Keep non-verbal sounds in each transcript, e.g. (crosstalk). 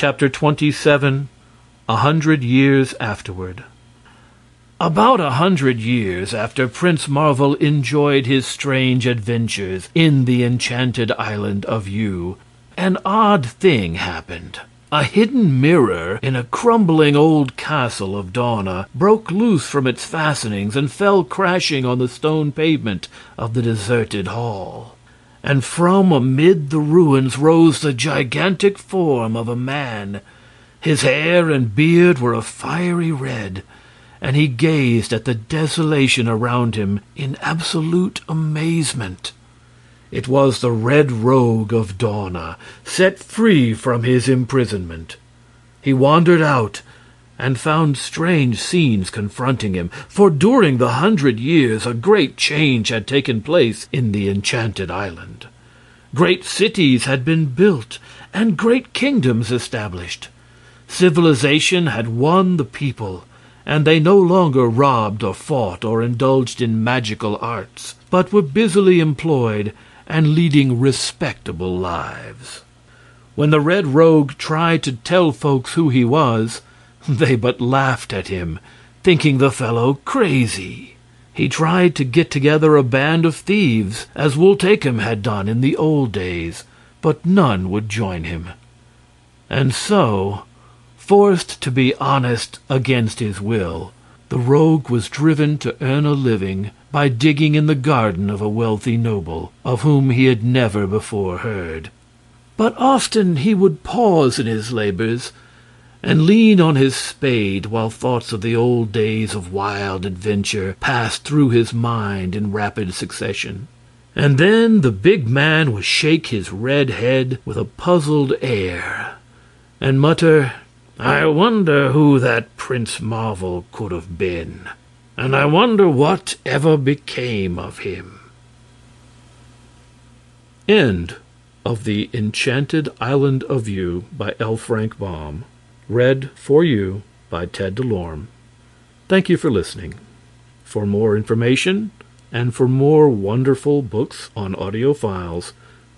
Chapter 27 A Hundred Years Afterward About a hundred years after Prince Marvel enjoyed his strange adventures in the Enchanted Island of Yew, an odd thing happened. A hidden mirror in a crumbling old castle of Dawna broke loose from its fastenings and fell crashing on the stone pavement of the deserted hall. And from amid the ruins rose the gigantic form of a man. His hair and beard were a fiery red, and he gazed at the desolation around him in absolute amazement. It was the Red Rogue of Dawna, set free from his imprisonment. He wandered out and found strange scenes confronting him, for during the hundred years a great change had taken place in the enchanted island. Great cities had been built and great kingdoms established. Civilization had won the people, and they no longer robbed or fought or indulged in magical arts, but were busily employed and leading respectable lives. When the Red Rogue tried to tell folks who he was, (laughs) they but laughed at him, thinking the fellow crazy. He tried to get together a band of thieves, as Wul-Takim had done in the old days, but none would join him. And so, forced to be honest against his will, the rogue was driven to earn a living by digging in the garden of a wealthy noble, of whom he had never before heard. But often he would pause in his labors and lean on his spade while thoughts of the old days of wild adventure passed through his mind in rapid succession. And then the big man would shake his red head with a puzzled air and mutter, I wonder who that Prince Marvel could have been, and I wonder what ever became of him. End of The Enchanted Island of Yew by L. Frank Baum. Read for you by Ted DeLorme. Thank you for listening. For more information and for more wonderful books on audio files,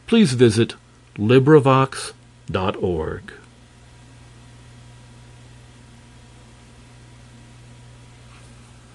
please visit LibriVox.org.